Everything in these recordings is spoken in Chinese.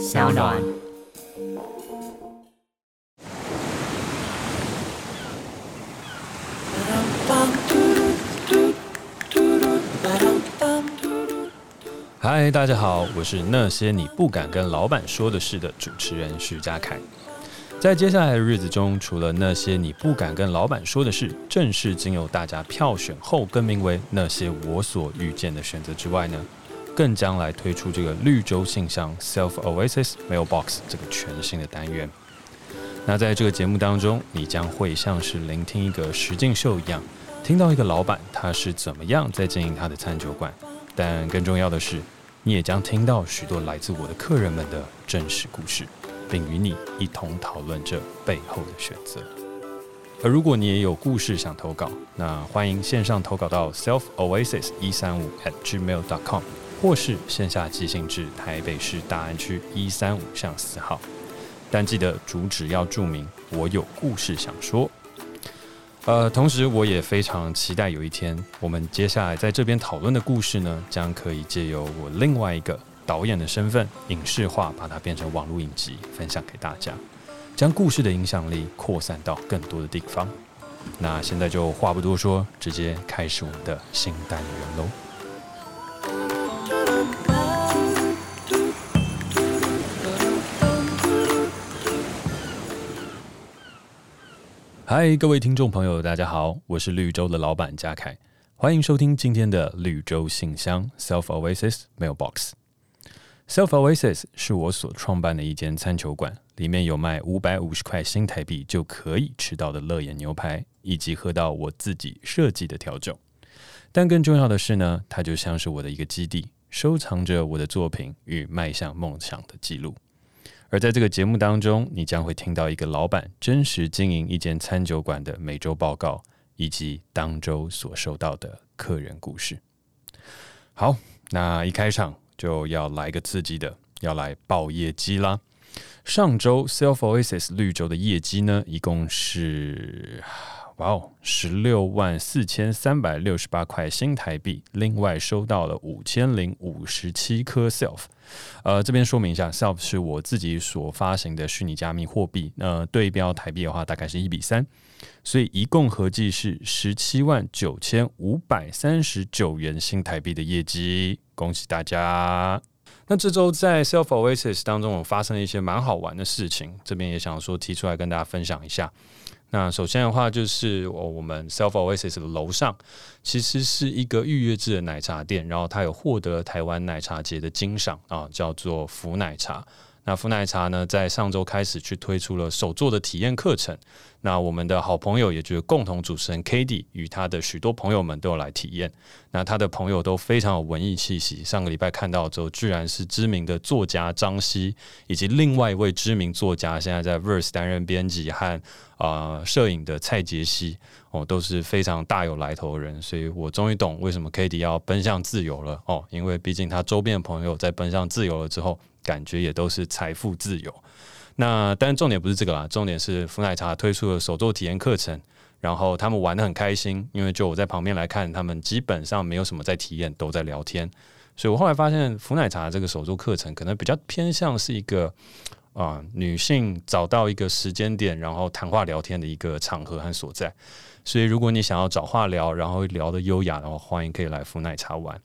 小暖。嗨，大家好，我是那些你不敢跟老板说的事的主持人徐佳凯。在接下来的日子中，除了那些你不敢跟老板说的事，正式经由大家票选后更名为那些我所遇见的选择之外呢，更将来推出这个绿洲信箱 Self Oasis Mailbox 这个全新的单元。那在这个节目当中，你将会像是聆听一个实境秀一样，听到一个老板他是怎么样在经营他的餐酒馆，但更重要的是，你也将听到许多来自我的客人们的真实故事。并与你一同讨论这背后的选择。而如果你也有故事想投稿，那欢迎线上投稿到 self oasis 一三五 at gmail dot com，或是线下寄信至台北市大安区一三五巷四号。但记得主旨要注明“我有故事想说”。呃，同时我也非常期待有一天，我们接下来在这边讨论的故事呢，将可以借由我另外一个。导演的身份影视化，把它变成网络影集，分享给大家，将故事的影响力扩散到更多的地方。那现在就话不多说，直接开始我们的新单元喽。嗨，各位听众朋友，大家好，我是绿洲的老板嘉凯，欢迎收听今天的绿洲信箱 Self Oasis Mailbox。Self Oasis 是我所创办的一间餐酒馆，里面有卖五百五十块新台币就可以吃到的乐眼牛排，以及喝到我自己设计的调酒。但更重要的是呢，它就像是我的一个基地，收藏着我的作品与迈向梦想的记录。而在这个节目当中，你将会听到一个老板真实经营一间餐酒馆的每周报告，以及当周所收到的客人故事。好，那一开场。就要来个刺激的，要来报业绩啦！上周 Self Oasis 绿洲的业绩呢，一共是哇哦，十六万四千三百六十八块新台币，另外收到了五千零五十七颗 Self。呃，这边说明一下，Self 是我自己所发行的虚拟加密货币，呃，对标台币的话，大概是一比三，所以一共合计是十七万九千五百三十九元新台币的业绩。恭喜大家！那这周在 Self Oasis 当中，我发生了一些蛮好玩的事情，这边也想说提出来跟大家分享一下。那首先的话，就是我我们 Self Oasis 的楼上其实是一个预约制的奶茶店，然后它有获得台湾奶茶节的金赏啊，叫做福奶茶。那福奶茶呢，在上周开始去推出了手作的体验课程。那我们的好朋友，也就是共同主持人 Cady 与他的许多朋友们都有来体验。那他的朋友都非常有文艺气息。上个礼拜看到之后，居然是知名的作家张希，以及另外一位知名作家，现在在 Verse 担任编辑和啊摄影的蔡杰希哦，都是非常大有来头的人。所以我终于懂为什么 Cady 要奔向自由了哦，因为毕竟他周边的朋友在奔向自由了之后。感觉也都是财富自由。那但重点不是这个啦，重点是福奶茶推出了手作体验课程，然后他们玩得很开心。因为就我在旁边来看，他们基本上没有什么在体验，都在聊天。所以我后来发现，福奶茶这个手作课程可能比较偏向是一个啊、女性找到一个时间点，然后谈话聊天的一个场合和所在。所以如果你想要找话聊，然后聊得优雅的话，欢迎可以来福奶茶玩。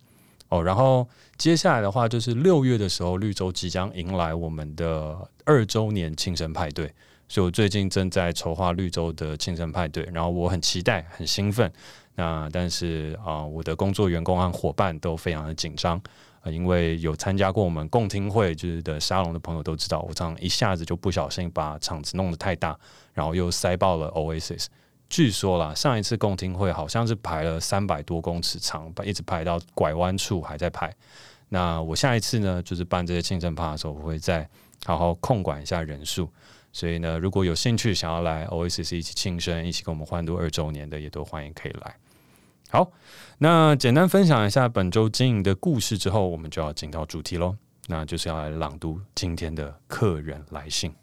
哦，然后接下来的话就是六月的时候，绿洲即将迎来我们的二周年庆生派对，所以我最近正在筹划绿洲的庆生派对，然后我很期待，很兴奋。那但是啊、我的工作员工和伙伴都非常的紧张，因为有参加过我们共听会就是的沙龙的朋友都知道，我这样一下子就不小心把场子弄得太大，然后又塞爆了 Oasis。据说啦，上一次共听会好像是排了三百多公尺长，一直排到拐弯处还在排。那我下一次呢，就是办这些庆生趴的时候，我会再好好控管一下人数。所以呢，如果有兴趣想要来 Oasis 一起庆生，一起跟我们欢度二周年的，也都欢迎可以来。好，那简单分享一下本周经营的故事之后，我们就要进到主题喽，那就是要来朗读今天的客人来信。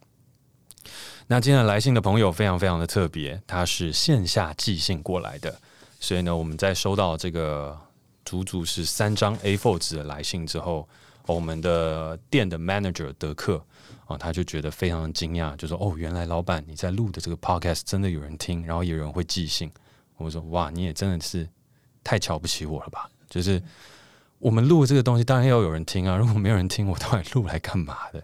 那今天来信的朋友非常非常的特别，他是线下寄信过来的，所以呢，我们在收到这个足足是三张 A4 纸的来信之后，我们的店的 manager 德克啊，他就觉得非常的惊讶，就说：“哦，原来老板你在录的这个 podcast 真的有人听，然后有人会寄信。”我说：“哇，你也真的是太瞧不起我了吧？就是我们录这个东西，当然要有人听啊，如果没有人听，我到底录来干嘛的？”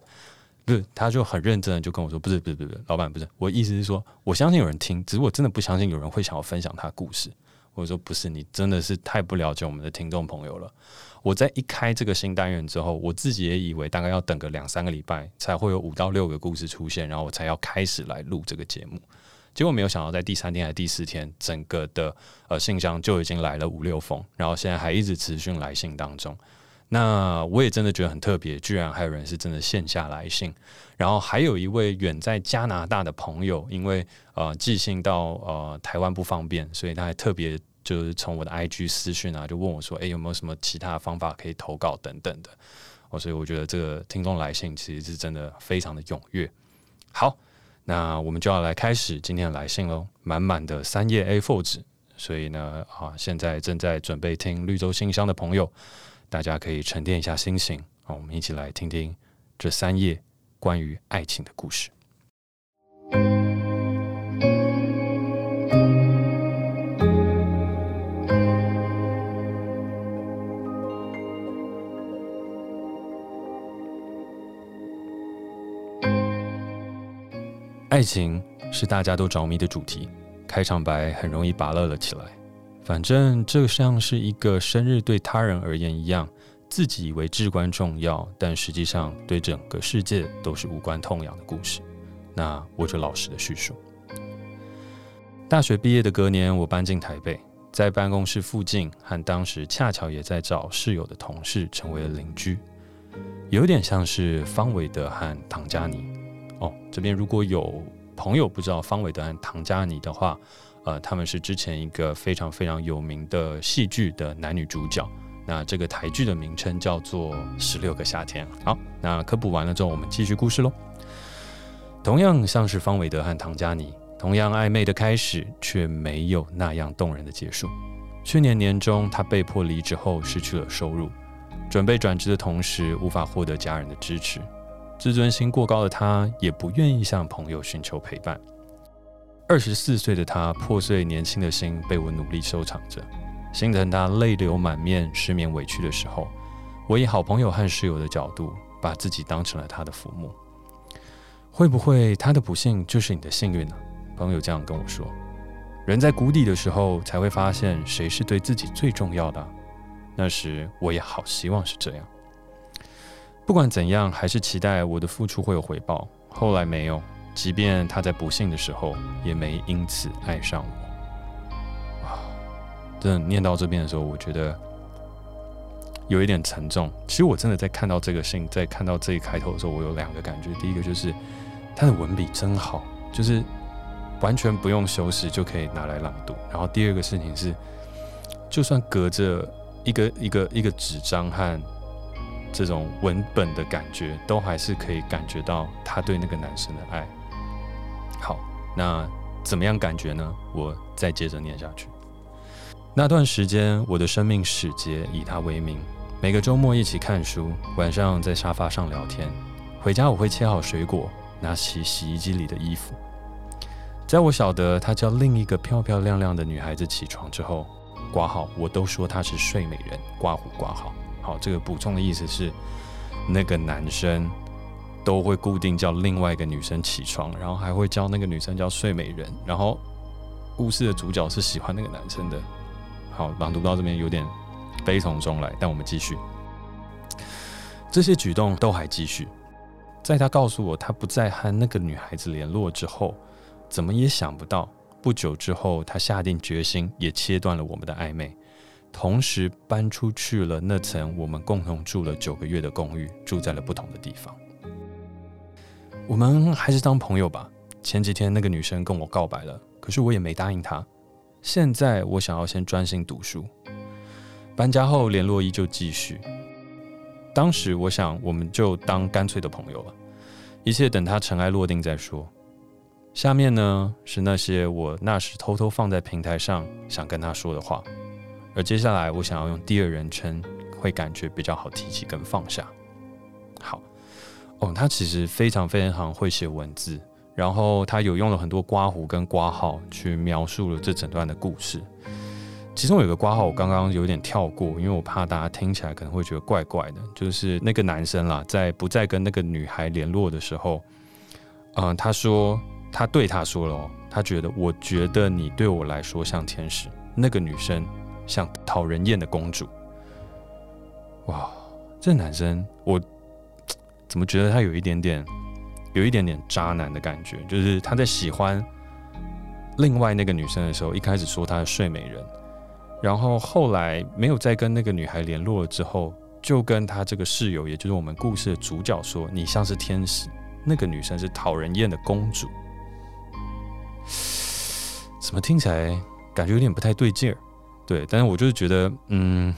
不是，他就很认真的就跟我说：“不是，不是，不是，老板不是，我意思是说，我相信有人听，只是我真的不相信有人会想要分享他的故事。”我说：“不是，你真的是太不了解我们的听众朋友了。”我在一开这个新单元之后，我自己也以为大概要等个两三个礼拜才会有五到六个故事出现，然后我才要开始来录这个节目。结果没有想到，在第三天还是第四天，整个的呃信箱就已经来了五六封，然后现在还一直持续来信当中。那我也真的觉得很特别，居然还有人是真的线下来信，然后还有一位远在加拿大的朋友，因为呃寄信到呃台湾不方便，所以他还特别。就是从我的 IG 私讯啊，就问我说：“诶、有没有什么其他方法可以投稿等等的？”哦，所以我觉得这个听众来信其实是真的非常的踊跃。好，那我们就要来开始今天的来信喽，满满的三页 A4 纸。所以呢，啊，现在正在准备听绿洲信箱的朋友，大家可以沉淀一下心情，好，我们一起来听听这三页关于爱情的故事。爱情是大家都着迷的主题，开场白很容易拔乐了起来。反正这像是一个生日对他人而言一样，自己以为至关重要，但实际上对整个世界都是无关痛痒的故事。那我就老实的叙述。大学毕业的隔年，我搬进台北，在办公室附近和当时恰巧也在找室友的同事成为了邻居，有点像是方伟德和唐嘉妮。哦，这边如果有朋友不知道方伟德和唐嘉妮的话，呃，他们是之前一个非常非常有名的戏剧的男女主角。那这个台剧的名称叫做《十六个夏天》。好，那科普完了之后，我们继续故事喽。同样像是方伟德和唐嘉妮，同样暧昧的开始，却没有那样动人的结束。去年年中，他被迫离职后失去了收入，准备转职的同时，无法获得家人的支持。自尊心过高的他，也不愿意向朋友寻求陪伴。二十四岁的他，破碎年轻的心被我努力收藏着。心疼他泪流满面、失眠委屈的时候，我以好朋友和室友的角度，把自己当成了他的父母。会不会他的不幸就是你的幸运呢？朋友这样跟我说。人在谷底的时候，才会发现谁是对自己最重要的。那时我也好希望是这样。不管怎样，还是期待我的付出会有回报。后来没有，即便他在不幸的时候，也没因此爱上我。啊，真的念到这边的时候，我觉得有一点沉重。其实我真的在看到这个信，在看到这一开头的时候，我有两个感觉。第一个就是他的文笔真好，就是完全不用修饰就可以拿来朗读。然后第二个事情是，就算隔着一个一个一个纸张和。这种文本的感觉，都还是可以感觉到他对那个男生的爱。好，那怎么样感觉呢？我再接着念下去。那段时间，我的生命使节以他为名，每个周末一起看书，晚上在沙发上聊天。回家我会切好水果，拿起洗衣机里的衣服。在我晓得他叫另一个漂漂亮亮的女孩子起床之后，挂号我都说她是睡美人，刮胡挂号。好，这个补充的意思是，那个男生都会固定叫另外一个女生起床，然后还会叫那个女生叫睡美人，然后故事的主角是喜欢那个男生的。好，朗读到这边有点悲从中来，但我们继续。这些举动都还继续，在他告诉我他不再和那个女孩子联络之后，怎么也想不到，不久之后他下定决心，也切断了我们的暧昧。同时搬出去了那层我们共同住了九个月的公寓，住在了不同的地方。我们还是当朋友吧。前几天那个女生跟我告白了，可是我也没答应她。现在我想要先专心读书。搬家后联络依旧继续。当时我想，我们就当干脆的朋友了，一切等她尘埃落定再说。下面呢，是那些我那时偷偷放在平台上想跟她说的话。而接下来，我想要用第二人称，会感觉比较好提起跟放下。好哦，他其实非常非常会写文字，然后他有用了很多刮胡跟刮号去描述了这整段的故事。其中有个刮号我刚刚有点跳过，因为我怕大家听起来可能会觉得怪怪的。就是那个男生啦，在不再跟那个女孩联络的时候，嗯，他说他对他说了哦，他觉得我觉得你对我来说像天使，那个女生像讨人厌的公主。哇，这男生我怎么觉得他有一点点有一点点渣男的感觉？就是他在喜欢另外那个女生的时候，一开始说她是睡美人。然后后来没有再跟那个女孩联络了之后，就跟他这个室友，也就是我们故事的主角说：“你像是天使，那个女生是讨人厌的公主。”怎么听起来感觉有点不太对劲儿？对，但是我就是觉得，嗯，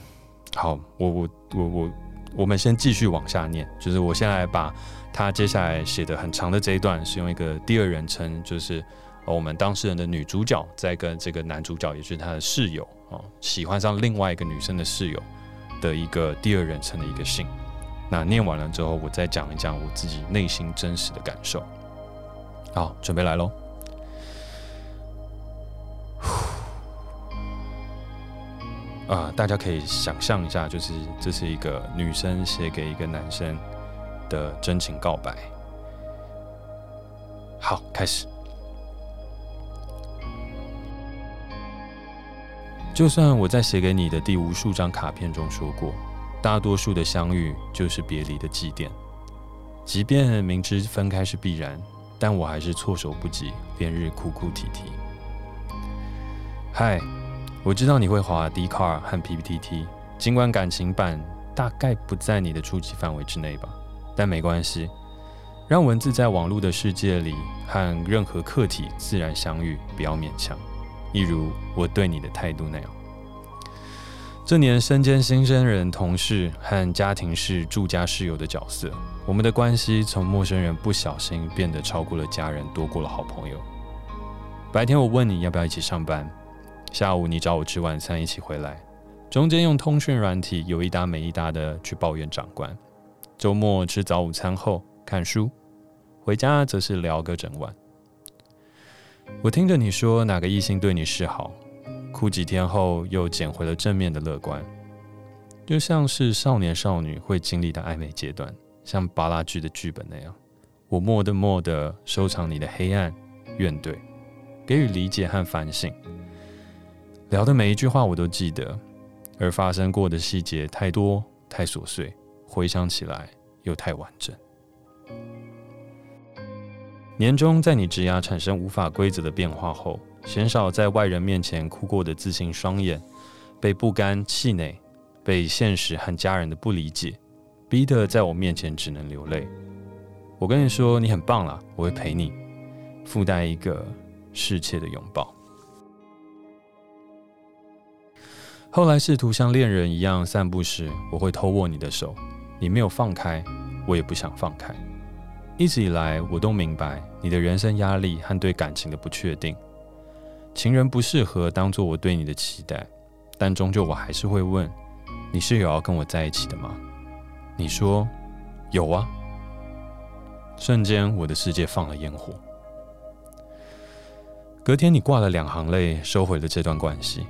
好，我我我我，我们先继续往下念。就是我现在把他接下来写的很长的这一段，是用一个第二人称，就是我们当事人的女主角在跟这个男主角，也是他的室友。哦，喜欢上另外一个女生的室友的一个第二人称的一个信。那念完了之后，我再讲一讲我自己内心真实的感受。好，准备来喽。啊，大家可以想象一下，就是这是一个女生写给一个男生的真情告白。好，开始。就算我在写给你的第无数张卡片中说过，大多数的相遇就是别离的祭奠。即便明知分开是必然，但我还是措手不及，连日哭哭啼啼。嗨，我知道你会滑 D Car 和 PTT，尽管感情版大概不在你的触及范围之内吧，但没关系，让文字在网络的世界里和任何客体自然相遇，不要勉强。一如我对你的态度那样，这年身兼新生人、同事和家庭式住家室友的角色，我们的关系从陌生人不小心变得超过了家人，多过了好朋友。白天我问你要不要一起上班，下午你找我吃晚餐一起回来，中间用通讯软体有一搭没一搭的去抱怨长官，周末吃早午餐后看书，回家则是聊个整晚。我听着你说哪个异性对你示好，哭几天后又捡回了正面的乐观，就像是少年少女会经历的暧昧阶段，像芭乐剧的剧本那样。我默的默的收藏你的黑暗、怨怼，给予理解和反省。聊的每一句话我都记得，而发生过的细节太多太琐碎，回想起来又太完整。年终在你职涯产生无法规则的变化后，鲜少在外人面前哭过的自信双眼，被不甘、气馁，被现实和家人的不理解，逼得在我面前只能流泪。我跟你说，你很棒啦，我会陪你，附带一个世切的拥抱。后来试图像恋人一样散步时，我会偷握你的手，你没有放开，我也不想放开。一直以来，我都明白你的人生压力和对感情的不确定。情人不适合当做我对你的期待，但终究我还是会问：你是有要跟我在一起的吗？你说有啊。瞬间，我的世界放了烟火。隔天，你挂了两行泪，收回了这段关系，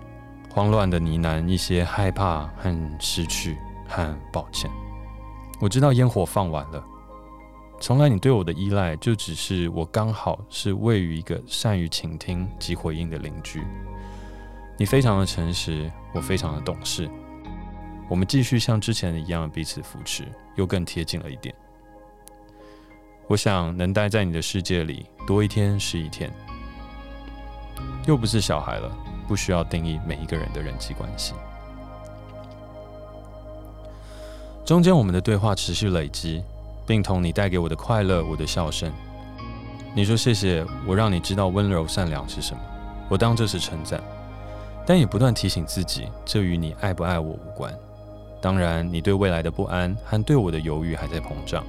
慌乱的呢喃一些害怕和失去和抱歉。我知道烟火放完了。从来，你对我的依赖就只是我刚好是位于一个善于倾听及回应的邻居。你非常的诚实，我非常的懂事。我们继续像之前一样彼此扶持，又更贴近了一点。我想能待在你的世界里多一天是一天。又不是小孩了，不需要定义每一个人的人际关系。中间我们的对话持续累积。并同你带给我的快乐，我的笑声。你说谢谢我，让你知道温柔善良是什么，我当这是称赞，但也不断提醒自己，这与你爱不爱我无关。当然，你对未来的不安和对我的犹豫还在膨胀。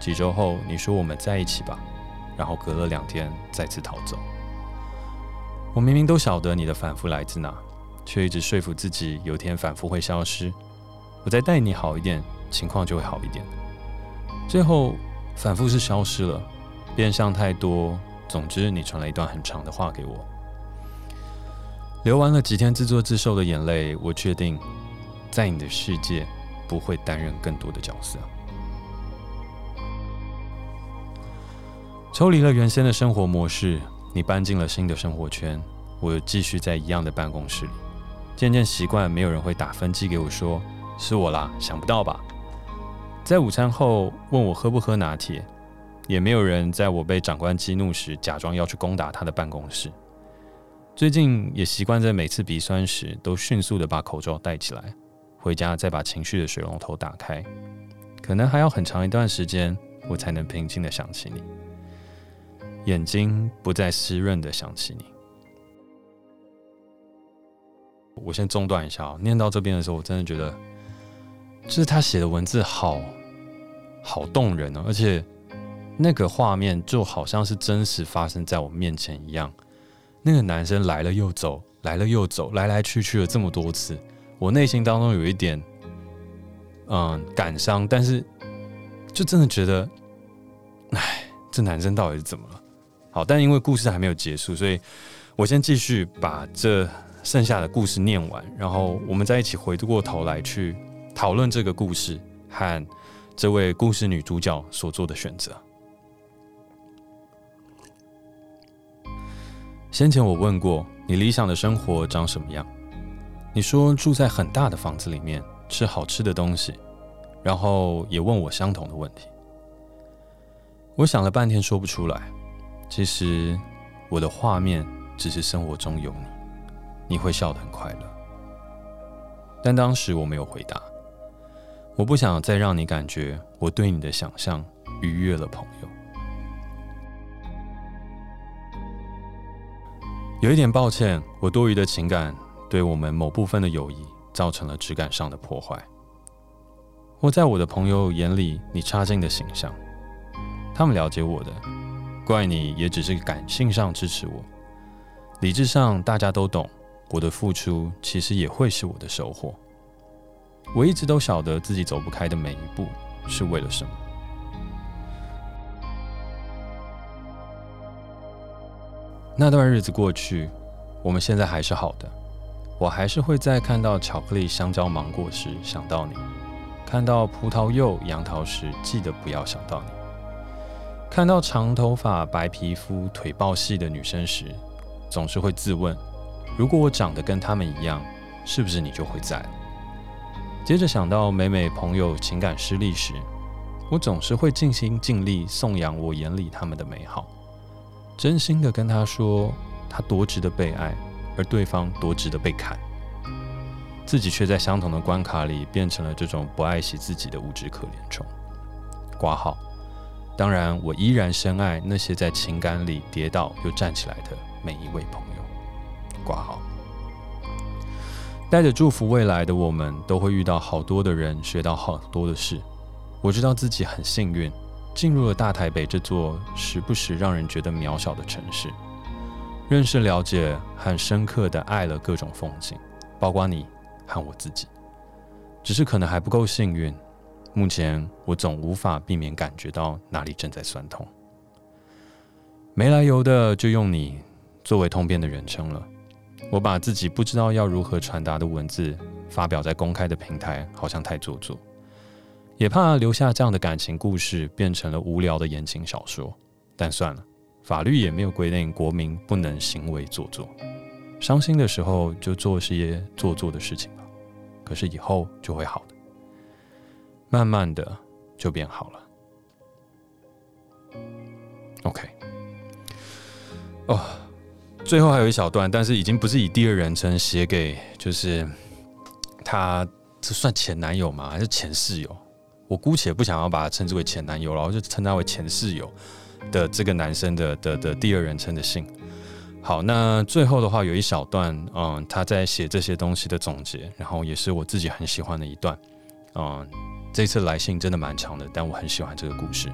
几周后，你说我们在一起吧，然后隔了两天再次逃走。我明明都晓得你的反复来自哪，却一直说服自己有天反复会消失。我再待你好一点，情况就会好一点。最后，反复是消失了，变相太多。总之，你传了一段很长的话给我。流完了几天自作自受的眼泪，我确定，在你的世界不会担任更多的角色。抽离了原先的生活模式，你搬进了新的生活圈，我又继续在一样的办公室里，渐渐习惯没有人会打分机给我说是我啦，想不到吧？在午餐后问我喝不喝拿铁，也没有人在我被长官激怒时假装要去攻打他的办公室。最近也习惯在每次鼻酸时都迅速的把口罩戴起来，回家再把情绪的水龙头打开，可能还要很长一段时间我才能平静的想起你。眼睛不再湿润的想起你。我先中断一下，念到这边的时候，我真的觉得，就是他写的文字好好动人哦，而且那个画面就好像是真实发生在我面前一样。那个男生来了又走，来了又走，来来去去了这么多次，我内心当中有一点嗯感伤，但是就真的觉得，哎，这男生到底是怎么了？好，但因为故事还没有结束，所以我先继续把这剩下的故事念完，然后我们再一起回过头来去讨论这个故事和这位故事女主角所做的选择。先前我问过你理想的生活长什么样，你说住在很大的房子里面，吃好吃的东西，然后也问我相同的问题。我想了半天说不出来。其实，我的画面只是生活中有你，你会笑得很快乐。但当时我没有回答，我不想再让你感觉我对你的想象逾越了朋友。有一点抱歉，我多余的情感对我们某部分的友谊造成了质感上的破坏。或在我的朋友眼里，你差劲的形象，他们了解我的。怪你也只是感性上支持我，理智上大家都懂，我的付出其实也会是我的收获。我一直都晓得自己走不开的每一步是为了什么。那段日子过去，我们现在还是好的。我还是会在看到巧克力、香蕉、芒果时想到你，看到葡萄柚、杨桃时记得不要想到你。看到长头发、白皮肤、腿爆细的女生时，总是会自问：如果我长得跟她们一样，是不是你就会在？接着想到每每朋友情感失利时，我总是会尽心尽力颂扬我眼里他们的美好，真心的跟他说他多值得被爱，而对方多值得被砍，自己却在相同的关卡里变成了这种不爱惜自己的无知可怜虫。挂号。当然，我依然深爱那些在情感里跌倒又站起来的每一位朋友。挂号，带着祝福，未来的我们都会遇到好多的人，学到好多的事。我知道自己很幸运，进入了大台北这座时不时让人觉得渺小的城市，认识、了解和深刻的爱了各种风景，包括你和我自己。只是可能还不够幸运。目前我总无法避免感觉到哪里正在酸痛，没来由的就用你作为通篇的人称了。我把自己不知道要如何传达的文字发表在公开的平台，好像太做作，也怕留下这样的感情故事变成了无聊的言情小说。但算了，法律也没有规定国民不能行为做作，伤心的时候就做些做作的事情吧。可是以后就会好的。慢慢的就变好了。OK，哦，最后还有一小段，但是已经不是以第二人称写给，就是他这算前男友吗？还是前室友？我姑且不想要把他称之为前男友，然后就称他为前室友的这个男生的的的第二人称的信。好，那最后的话有一小段，嗯，他在写这些东西的总结，然后也是我自己很喜欢的一段，嗯。这次来信真的蛮长的，但我很喜欢这个故事，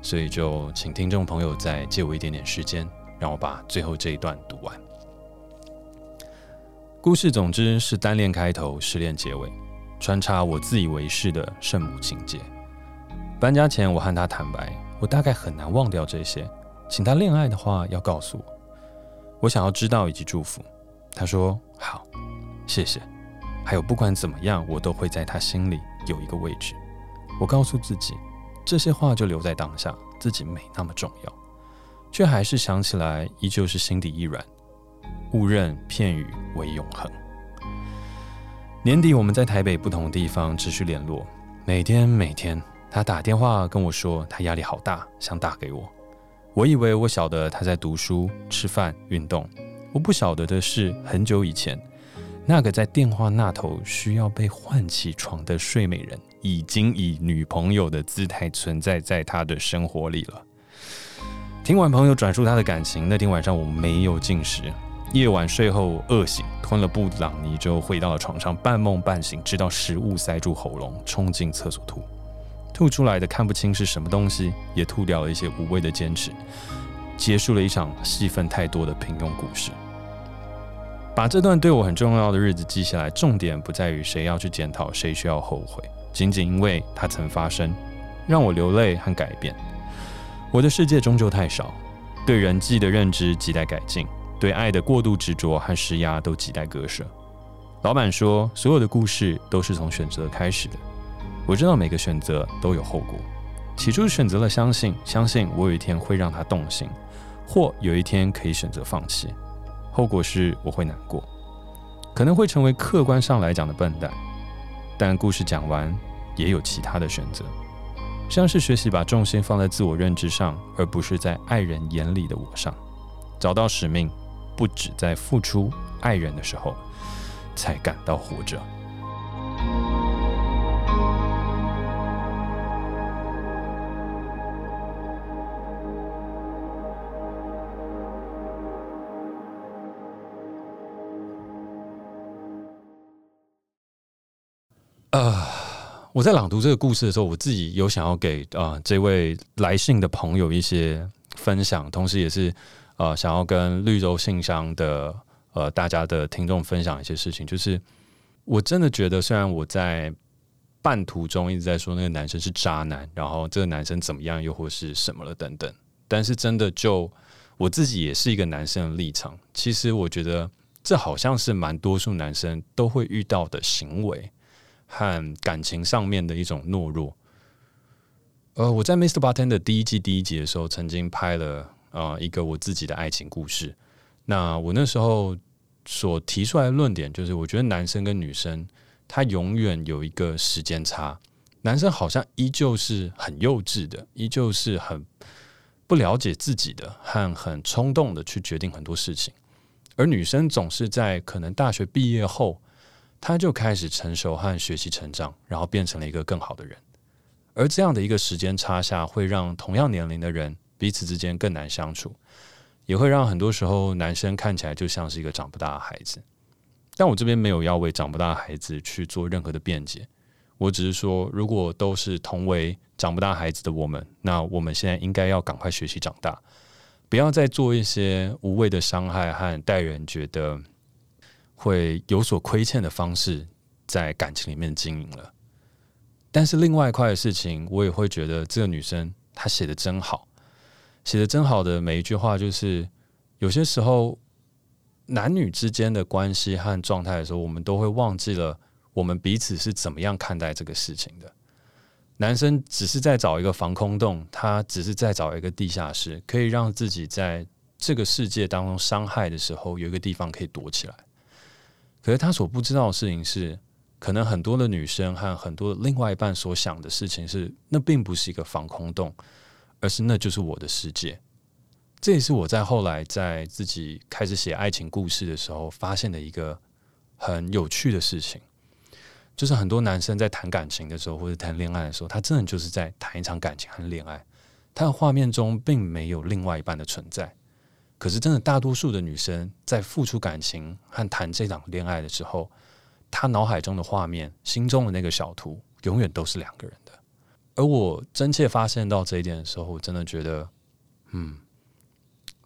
所以就请听众朋友再借我一点点时间，让我把最后这一段读完。故事总之是单恋开头，失恋结尾，穿插我自以为是的圣母情节。搬家前，我和他坦白，我大概很难忘掉这些。请他恋爱的话，要告诉我。我想要知道以及祝福。他说好，谢谢。还有，不管怎么样，我都会在他心里有一个位置。我告诉自己，这些话就留在当下，自己没那么重要，却还是想起来，依旧是心底一软。误认片语为永恒。年底我们在台北不同地方持续联络，每天每天，他打电话跟我说他压力好大，想打给我。我以为我晓得他在读书、吃饭、运动，我不晓得的是，很久以前，那个在电话那头需要被唤起床的睡美人，已经以女朋友的姿态存在在他的生活里了。听完朋友转述他的感情，那天晚上我没有进食。夜晚睡后饿醒，吞了布朗尼之后回到了床上，半梦半醒，直到食物塞住喉咙，冲进厕所吐，吐出来的看不清是什么东西，也吐掉了一些无谓的坚持，结束了一场戏份太多的平庸故事。把这段对我很重要的日子记下来，重点不在于谁要去检讨，谁需要后悔，仅仅因为它曾发生，让我流泪和改变。我的世界终究太少，对人际的认知亟待改进。对爱的过度执着和施压都亟待割舍。老板说，所有的故事都是从选择开始的。我知道每个选择都有后果。起初选择了相信，相信我有一天会让他动心，或有一天可以选择放弃。后果是我会难过，可能会成为客观上来讲的笨蛋。但故事讲完，也有其他的选择，像是学习把重心放在自我认知上，而不是在爱人眼里的我上，找到使命。不止在付出爱人的时候，才感到活着。我在朗读这个故事的时候，我自己有想要给啊、这位来信的朋友一些分享，同时也是。呃，想要跟绿洲信箱的呃大家的听众分享一些事情，就是我真的觉得，虽然我在半途中一直在说那个男生是渣男，然后这个男生怎么样，又或是什么了等等，但是真的就我自己也是一个男生的立场，其实我觉得这好像是蛮多数男生都会遇到的行为和感情上面的一种懦弱。呃，我在 Mr. Bartender 第一季第一集的时候，曾经拍了。啊、呃，一个我自己的爱情故事。那我那时候所提出来的论点就是，我觉得男生跟女生他永远有一个时间差。男生好像依旧是很幼稚的，依旧是很不了解自己的，和很冲动的去决定很多事情。而女生总是在可能大学毕业后，他就开始成熟和学习成长，然后变成了一个更好的人。而这样的一个时间差下，会让同样年龄的人。彼此之间更难相处，也会让很多时候男生看起来就像是一个长不大的孩子。但我这边没有要为长不大的孩子去做任何的辩解，我只是说，如果都是同为长不大孩子的我们，那我们现在应该要赶快学习长大，不要再做一些无谓的伤害和带人觉得会有所亏欠的方式在感情里面经营了。但是另外一块的事情，我也会觉得这个女生她写的真好。写的真好的每一句话，就是有些时候男女之间的关系和状态的时候，我们都会忘记了我们彼此是怎么样看待这个事情的。男生只是在找一个防空洞，他只是在找一个地下室，可以让自己在这个世界当中伤害的时候有一个地方可以躲起来。可是他所不知道的事情是，可能很多的女生和很多另外一半所想的事情是，那并不是一个防空洞。而是那就是我的世界，这也是我在后来在自己开始写爱情故事的时候发现的一个很有趣的事情，就是很多男生在谈感情的时候或者谈恋爱的时候，他真的就是在谈一场感情和恋爱，他的画面中并没有另外一半的存在。可是真的大多数的女生在付出感情和谈这场恋爱的时候，她脑海中的画面、心中的那个小图，永远都是两个人的。而我真切发现到这一点的时候，我真的觉得，嗯，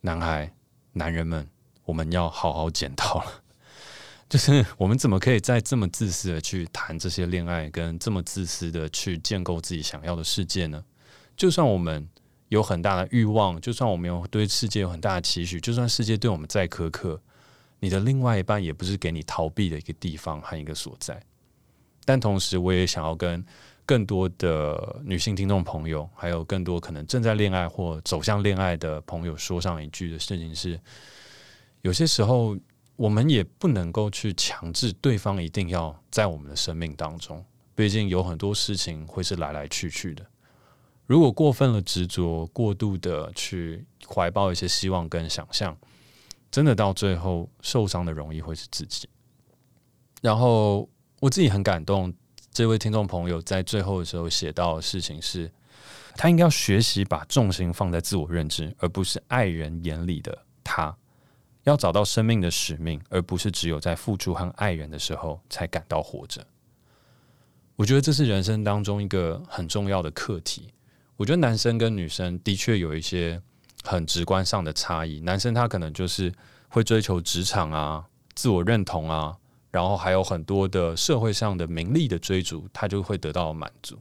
男孩、男人们，我们要好好检讨了。就是我们怎么可以再这么自私的去谈这些恋爱，跟这么自私的去建构自己想要的世界呢？就算我们有很大的欲望，就算我们有对世界有很大的期许，就算世界对我们再苛刻，你的另外一半也不是给你逃避的一个地方和一个所在。但同时，我也想要跟更多的女性听众朋友，还有更多可能正在恋爱或走向恋爱的朋友说上一句的事情是：有些时候，我们也不能够去强制对方一定要在我们的生命当中。毕竟有很多事情会是来来去去的。如果过分的执着，过度的去怀抱一些希望跟想象，真的到最后受伤的容易会是自己。然后。我自己很感动，这位听众朋友在最后的时候写到的事情是，他应该要学习把重心放在自我认知，而不是爱人眼里的他；要找到生命的使命，而不是只有在付出和爱人的时候才感到活着。我觉得这是人生当中一个很重要的课题。我觉得男生跟女生的确有一些很直观上的差异，男生他可能就是会追求职场啊、自我认同啊。然后还有很多的社会上的名利的追逐，他就会得到满足。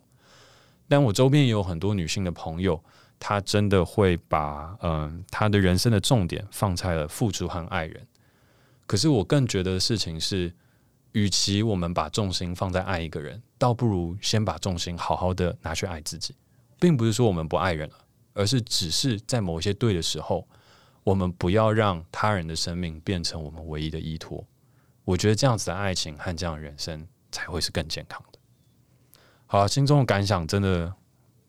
但我周边也有很多女性的朋友，她真的会把嗯，她的人生的重点放在了付出和爱人。可是我更觉得的事情是，与其我们把重心放在爱一个人，倒不如先把重心好好的拿去爱自己。并不是说我们不爱人了，而是只是在某些对的时候，我们不要让他人的生命变成我们唯一的依托。我觉得这样子的爱情和这样的人生才会是更健康的。好，心中的感想真的，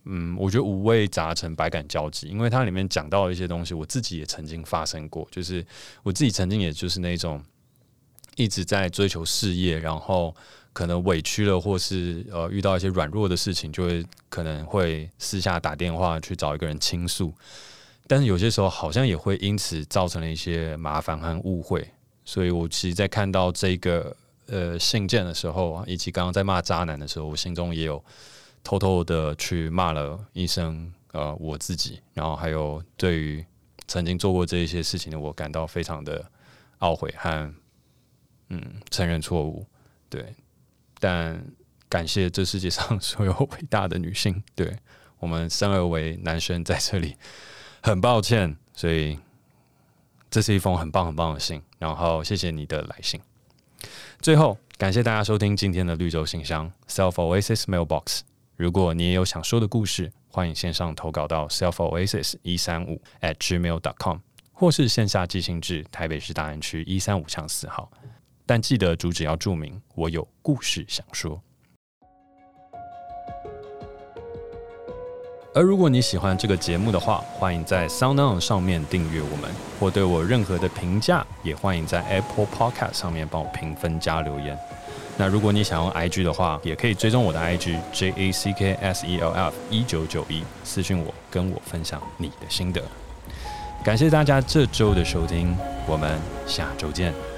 嗯，我觉得五味杂陈、百感交集，因为它里面讲到一些东西，我自己也曾经发生过，就是我自己曾经也就是那种一直在追求事业，然后可能委屈了，或是呃遇到一些软弱的事情，就会可能会私下打电话去找一个人倾诉，但是有些时候好像也会因此造成了一些麻烦和误会。所以，我其实，在看到这个呃信件的时候，以及刚刚在骂渣男的时候，我心中也有偷偷的去骂了一声呃我自己，然后还有对于曾经做过这一些事情的我，感到非常的懊悔和嗯承认错误。对，但感谢这世界上所有伟大的女性，对我们生而为男生在这里很抱歉，所以。这是一封很棒很棒的信，然后谢谢你的来信。最后，感谢大家收听今天的绿洲信箱 Self Oasis Mailbox。如果你也有想说的故事，欢迎线上投稿到 Self Oasis 一三五 at gmail dot com，或是线下寄信至台北市大安区一三五巷四号。但记得主旨要注明“我有故事想说”。而如果你喜欢这个节目的话，欢迎在 SoundOn 上面订阅我们，或对我任何的评价，也欢迎在 Apple Podcast 上面帮我评分加留言。那如果你想用 IG 的话，也可以追踪我的 IG J A C K S E L F 一九九一，私讯我，跟我分享你的心得。感谢大家这周的收听，我们下周见。